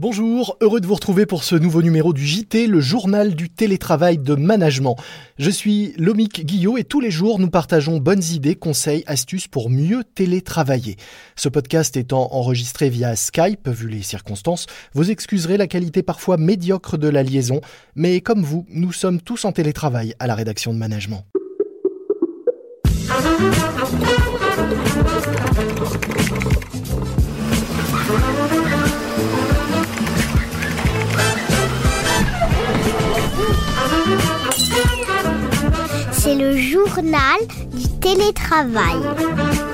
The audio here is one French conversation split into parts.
Bonjour, heureux de vous retrouver pour ce nouveau numéro du JT, le journal du télétravail de management. Je suis Lomic Guillot et tous les jours nous partageons bonnes idées, conseils, astuces pour mieux télétravailler. Ce podcast étant enregistré via Skype, vu les circonstances, vous excuserez la qualité parfois médiocre de la liaison, mais comme vous, nous sommes tous en télétravail à la rédaction de management. Du télétravail.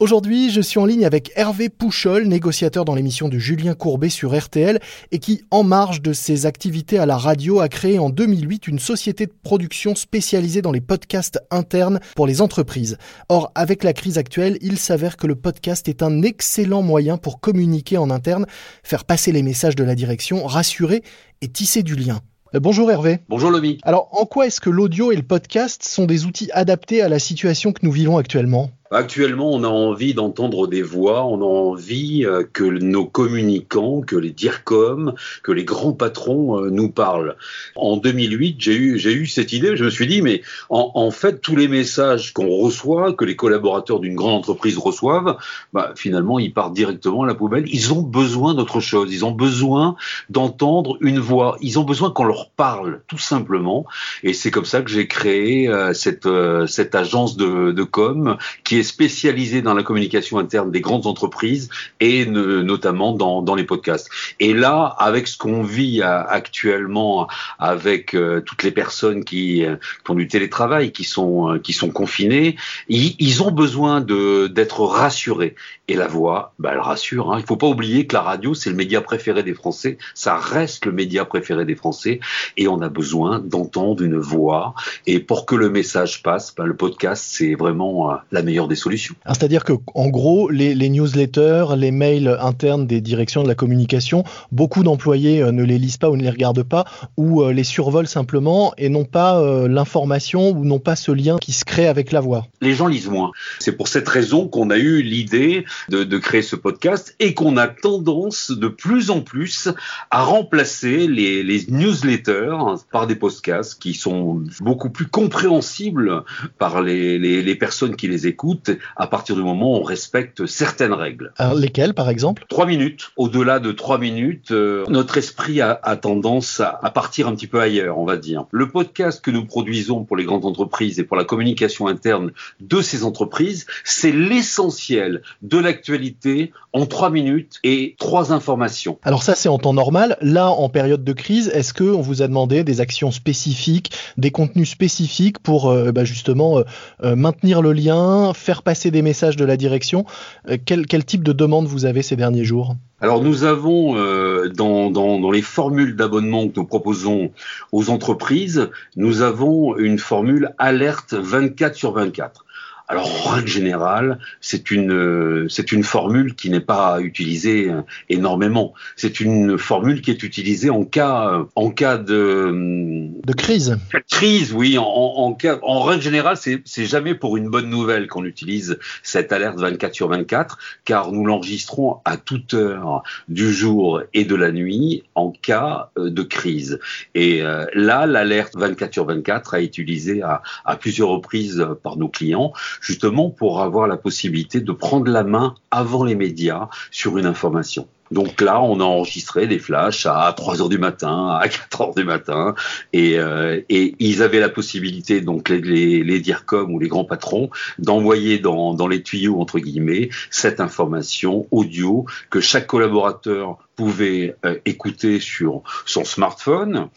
Aujourd'hui, je suis en ligne avec Hervé Pouchol, négociateur dans l'émission de Julien Courbet sur RTL et qui, en marge de ses activités à la radio, a créé en 2008 une société de production spécialisée dans les podcasts internes pour les entreprises. Or, avec la crise actuelle, il s'avère que le podcast est un excellent moyen pour communiquer en interne, faire passer les messages de la direction, rassurer et tisser du lien. Euh, bonjour Hervé. Bonjour Lomi. Alors, en quoi est-ce que l'audio et le podcast sont des outils adaptés à la situation que nous vivons actuellement? Actuellement, on a envie d'entendre des voix, on a envie euh, que nos communicants, que les DIRCOM, que les grands patrons euh, nous parlent. En 2008, j'ai eu, j'ai eu cette idée, je me suis dit, mais en, en fait, tous les messages qu'on reçoit, que les collaborateurs d'une grande entreprise reçoivent, bah, finalement, ils partent directement à la poubelle. Ils ont besoin d'autre chose, ils ont besoin d'entendre une voix, ils ont besoin qu'on leur parle, tout simplement. Et c'est comme ça que j'ai créé euh, cette, cette agence de, de com qui spécialisé dans la communication interne des grandes entreprises et notamment dans, les podcasts. Et là, avec ce qu'on vit euh, actuellement, avec euh, toutes les personnes qui, euh, ont du télétravail, qui sont, sont confinées, ils, ils ont besoin d'être rassurés. Et la voix, bah, elle rassure. Hein. Il ne faut pas oublier que la radio, c'est le média préféré des Français. Ça reste le média préféré des Français. Et on a besoin d'entendre une voix. Et pour que le message passe, bah, le podcast, c'est vraiment la meilleure des solutions. C'est-à-dire que, en gros, les, newsletters, les mails internes des directions de la communication, beaucoup d'employés euh, ne les lisent pas ou ne les regardent pas, ou euh, les survolent simplement et n'ont pas euh, l'information ou n'ont pas ce lien qui se crée avec la voix. Les gens lisent moins. C'est pour cette raison qu'on a eu l'idée de, créer ce podcast et qu'on a tendance de plus en plus à remplacer les, les newsletters par des podcasts qui sont beaucoup plus compréhensibles par les, les, les personnes qui les écoutent à partir du moment où on respecte certaines règles. Alors, lesquelles, par exemple? Trois minutes. Au-delà de trois minutes, euh, notre esprit a, tendance à, à, partir un petit peu ailleurs, on va dire. Le podcast que nous produisons pour les grandes entreprises et pour la communication interne de ces entreprises, c'est l'essentiel de l'actualité en trois minutes et trois informations. Alors ça, c'est en temps normal. Là, en période de crise, est-ce que on vous a demandé des actions spécifiques, des contenus spécifiques pour euh, bah, justement euh, maintenir le lien, faire passer des messages de la direction. Euh, quel, type de demande vous avez ces derniers jours? Alors nous avons euh, dans, dans, les formules d'abonnement que nous proposons aux entreprises, nous avons une formule alerte 24 sur 24. Alors en règle générale, c'est une euh, c'est une formule qui n'est pas utilisée euh, énormément. C'est une formule qui est utilisée en cas euh, en cas de de crise. Crise, oui. En, en cas en règle générale, c'est c'est jamais pour une bonne nouvelle qu'on utilise cette alerte 24 sur 24, car nous l'enregistrons à toute heure du jour et de la nuit en cas de crise. Et là, l'alerte 24 sur 24 a été utilisée à, à plusieurs reprises par nos clients justement pour avoir la possibilité de prendre la main avant les médias sur une information. Donc là, on a enregistré des flashs à 3 heures du matin, à 4 heures du matin, et, euh, et ils avaient la possibilité, donc les, les, les DIRCOM ou les grands patrons, d'envoyer dans, dans les tuyaux, entre guillemets, cette information audio que chaque collaborateur pouvait euh, écouter sur son smartphone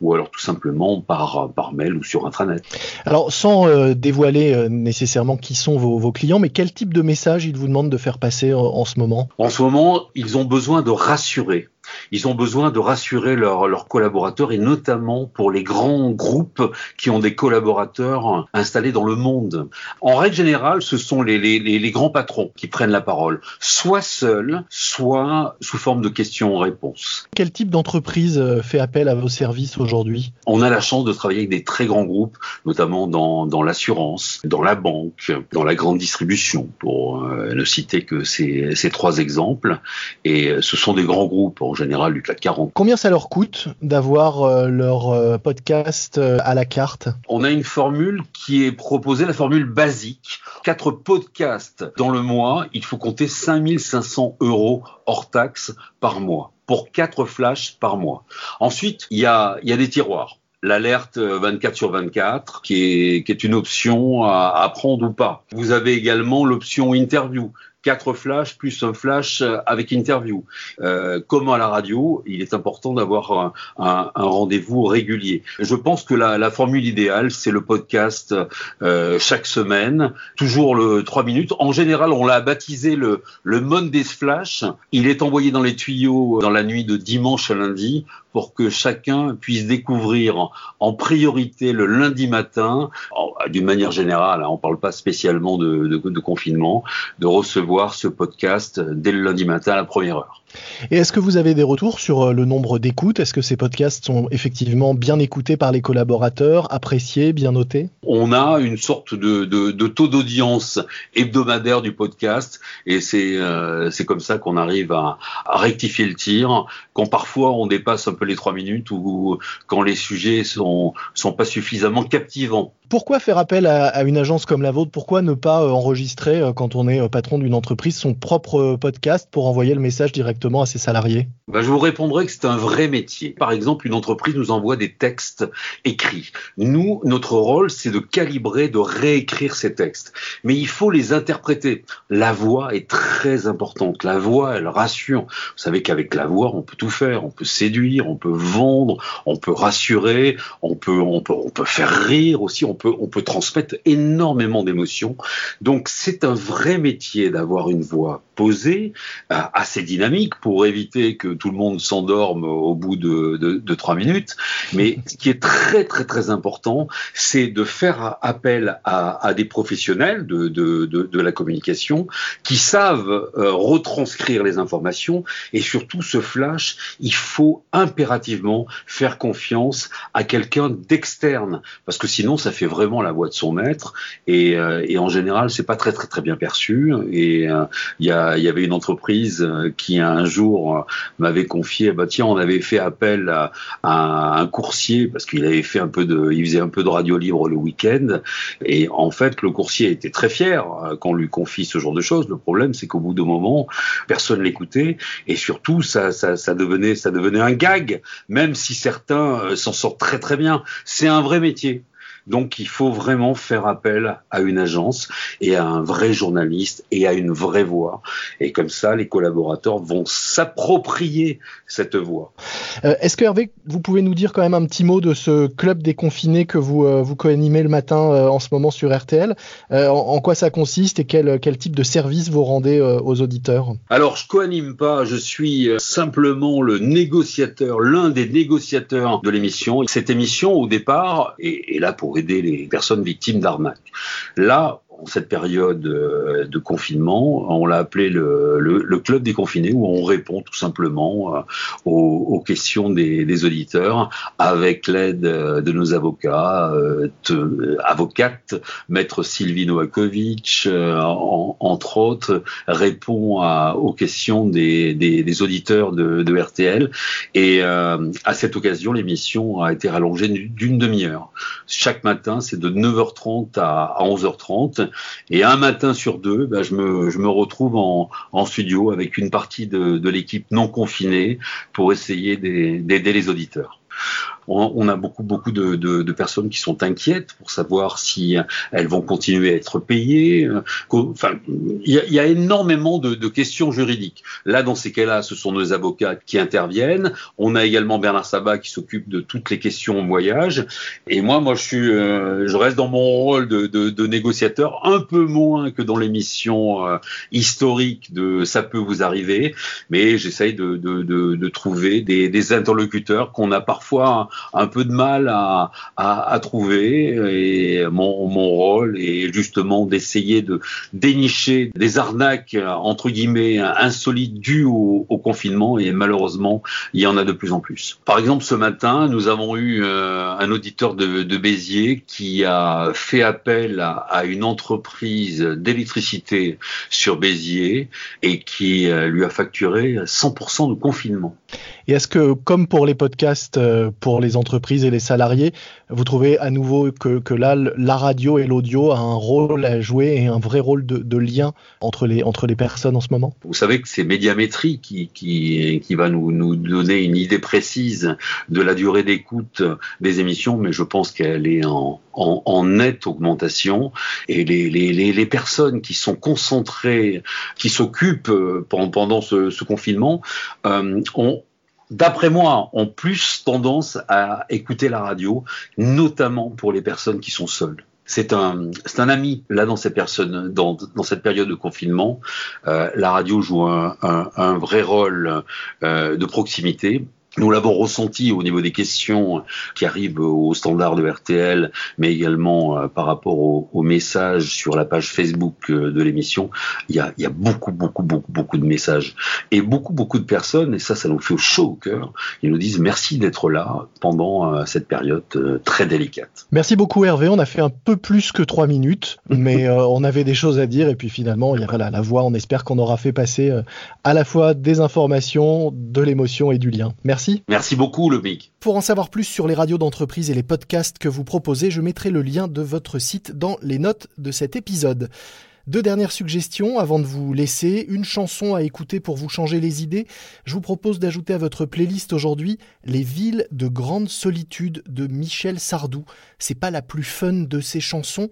ou alors tout simplement par, par mail ou sur intranet. Alors sans euh, dévoiler euh, nécessairement qui sont vos, vos, clients, mais quel type de message ils vous demandent de faire passer en, en ce moment? En ce moment, ils ont besoin de rassurer Ils ont besoin de rassurer leurs collaborateurs et notamment pour les grands groupes qui ont des collaborateurs installés dans le monde. En règle générale, ce sont les, les, les grands patrons qui prennent la parole, soit seuls, soit sous forme de questions-réponses. Quel type d'entreprise euh, fait appel à vos services aujourd'hui? On a la chance de travailler avec des très grands groupes, notamment dans, dans l'assurance, dans la banque, dans la grande distribution, pour euh, ne citer que ces, ces trois exemples. Et ce sont des grands groupes en général du CAC 40. Combien ça leur coûte d'avoir euh, leur podcast à la carte? On a une formule qui est proposée, la formule basique. Quatre podcasts dans le mois, il faut compter 5500 euros hors taxes par mois pour quatre flashs par mois. Ensuite, il y a, il y a des tiroirs l'alerte 24 sur 24, qui est, qui est une option à, à, prendre ou pas. Vous avez également l'option interview, quatre flashs plus un flash euh, avec interview. Euh, comme à la radio, il est important d'avoir un, un, rendez-vous régulier. Je pense que la, la formule idéale, c'est le podcast euh, chaque semaine, toujours le 3 minutes. En général, on l'a baptisé le, le Monday Flash. Il est envoyé dans les tuyaux dans la nuit de dimanche à lundi pour que chacun puisse découvrir en priorité le lundi matin, d'une manière générale, hein, on ne parle pas spécialement de, de, de confinement, de recevoir ce podcast dès le lundi matin à la première heure. Et est-ce que vous avez des retours sur euh, le nombre d'écoutes? Est-ce que ces podcasts sont effectivement bien écoutés par les collaborateurs, appréciés, bien notés? On a une sorte de, de, de taux d'audience hebdomadaire du podcast et c'est euh, comme ça qu'on arrive à, à, rectifier le tir. Quand parfois on dépasse un peu les trois minutes ou quand les sujets sont, sont pas suffisamment captivants. Pourquoi faire appel à, à, une agence comme la vôtre? Pourquoi ne pas euh, enregistrer, quand on est patron d'une entreprise, son propre podcast pour envoyer le message directement à ses salariés ben, Je vous répondrai que c'est un vrai métier. Par exemple, une entreprise nous envoie des textes écrits. Nous, notre rôle, c'est de calibrer, de réécrire ces textes. Mais il faut les interpréter. La voix est très importante. La voix, elle rassure. Vous savez qu'avec la voix, on peut tout faire. On peut séduire, on peut vendre, on peut rassurer, on peut faire rire aussi. On peut, on peut transmettre énormément d'émotions. Donc, c'est un vrai métier d'avoir une voix posée, assez dynamique pour éviter que tout le monde s'endorme au bout de, trois minutes. Mais ce qui est très très très important, c'est de faire appel à, des professionnels de, la communication qui savent euh, retranscrire les informations. Et surtout ce flash, il faut impérativement faire confiance à quelqu'un d'externe parce que sinon ça fait vraiment la voix de son maître. Et, euh, et en général c'est pas très très très bien perçu. Et euh, il y, avait une entreprise qui un jour m'avait confié, bah tiens, on avait fait appel à, un coursier parce qu'il avait un peu de, faisait un peu de radio libre le week-end, et en fait le coursier était très fier qu'on lui confie ce genre de choses. Le problème, c'est qu'au bout d'un moment, personne l'écoutait, et surtout ça devenait, ça devenait un gag, même si certains s'en sortent très très bien. C'est un vrai métier. Donc il faut vraiment faire appel à une agence et à un vrai journaliste et à une vraie voix. Et comme ça, les collaborateurs vont s'approprier cette voix. Euh, Est-ce que Hervé, vous pouvez nous dire quand même un petit mot de ce club déconfiné que vous, euh, vous co-animez le matin euh, en ce moment sur RTL en, quoi ça consiste et quel, quel type de service vous rendez aux auditeurs? Alors je co-anime pas, je suis simplement le négociateur, l'un des négociateurs de l'émission. Cette émission au départ est, là pour aider les personnes victimes d'arnaques. Là, en cette période euh, de confinement. On l'a appelé le, le, le, club des confinés, où on répond tout simplement euh, aux, aux questions des, des, auditeurs avec l'aide euh, de nos avocats, te, avocates, maître Sylvie Novakovic, en, entre autres, répond à, aux questions des, des, des auditeurs de, de, RTL. Et euh, à cette occasion, l'émission a été rallongée d'une demi-heure. Chaque matin, c'est de 9h30 à 11h30 et un matin sur deux, bah, je, me, retrouve en, studio avec une partie de l'équipe non confinée pour essayer d'aider les auditeurs on, a beaucoup beaucoup de, de, personnes qui sont inquiètes pour savoir si elles vont continuer à être payées. Enfin, il y a, y a, énormément de, de, questions juridiques. Là, dans ces cas-là, ce sont nos avocats qui interviennent. On a également Bernard Sabat qui s'occupe de toutes les questions voyage. Et moi, moi, je suis, je reste dans mon rôle de, de, de négociateur, un peu moins que dans l'émission historique de Ça peut vous arriver, mais j'essaye de, de, de, trouver des, des interlocuteurs qu'on a parfois un, peu de mal à, trouver. Et mon, rôle est justement d'essayer de dénicher des arnaques entre guillemets insolites dues au, confinement. Et malheureusement, il y en a de plus en plus. Par exemple, ce matin, nous avons eu euh, un auditeur de, de Béziers qui a fait appel à, à une entreprise d'électricité sur Béziers et qui euh, lui a facturé 100% de confinement. Et est-ce que, comme pour les podcasts euh, pour les entreprises et les salariés, vous trouvez à nouveau que, là, la radio et l'audio a un rôle à jouer et un vrai rôle de, lien entre les, les personnes en ce moment? Vous savez que c'est Médiamétrie qui, va nous, donner une idée précise de la durée d'écoute des émissions, mais je pense qu'elle est en, nette augmentation. Et les, les, les, les personnes qui sont concentrées, qui s'occupent euh, pendant, ce confinement, euh, ont d'après moi, ont plus tendance à écouter la radio, notamment pour les personnes qui sont seules. C'est un, c'est un ami là dans ces personnes, dans, dans cette période de confinement. Euh, la radio joue un, un, un vrai rôle euh, de proximité nous l'avons ressenti au niveau des questions qui arrivent au standard de RTL, mais également euh, par rapport aux au messages sur la page Facebook euh, de l'émission. Il y, a, il y a beaucoup, beaucoup, beaucoup, beaucoup de messages. Et beaucoup, beaucoup de personnes, et ça, ça nous fait chaud au cœur, ils nous disent merci d'être là pendant euh, cette période très délicate. Merci beaucoup Hervé, on a fait un peu plus que trois minutes, mais on avait des choses à dire, et puis finalement, il y la, la voix, on espère qu'on aura fait passer à la fois des informations, de l'émotion et du lien. Merci. Merci. beaucoup, le Big. Pour en savoir plus sur les radios d'entreprise et les podcasts que vous proposez, je mettrai le lien de votre site dans les notes de cet épisode. Deux dernières suggestions avant de vous laisser. Une chanson à écouter pour vous changer les idées. Je vous propose d'ajouter à votre playlist aujourd'hui Les villes de grande solitude de Michel Sardou. C'est pas la plus fun de ses chansons,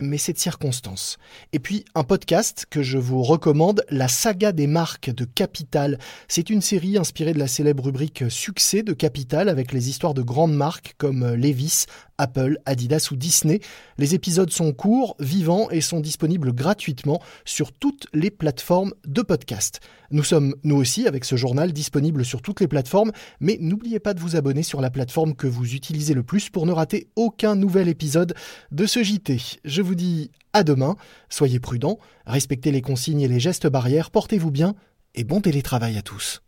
mais cette circonstance. Et puis un podcast que je vous recommande, La saga des marques de Capital. C'est une série inspirée de la célèbre rubrique Succès de Capital avec les histoires de grandes marques comme Levis, Apple, Adidas ou Disney. Les épisodes sont courts, vivants et sont disponibles gratuitement sur toutes les plateformes de podcast. Nous sommes, nous aussi, avec ce journal disponible sur toutes les plateformes, mais n'oubliez pas de vous abonner sur la plateforme que vous utilisez le plus pour ne rater aucun nouvel épisode de ce JT. Je vous dis à demain, soyez prudents, respectez les consignes et les gestes barrières, portez-vous bien et bon télétravail à tous.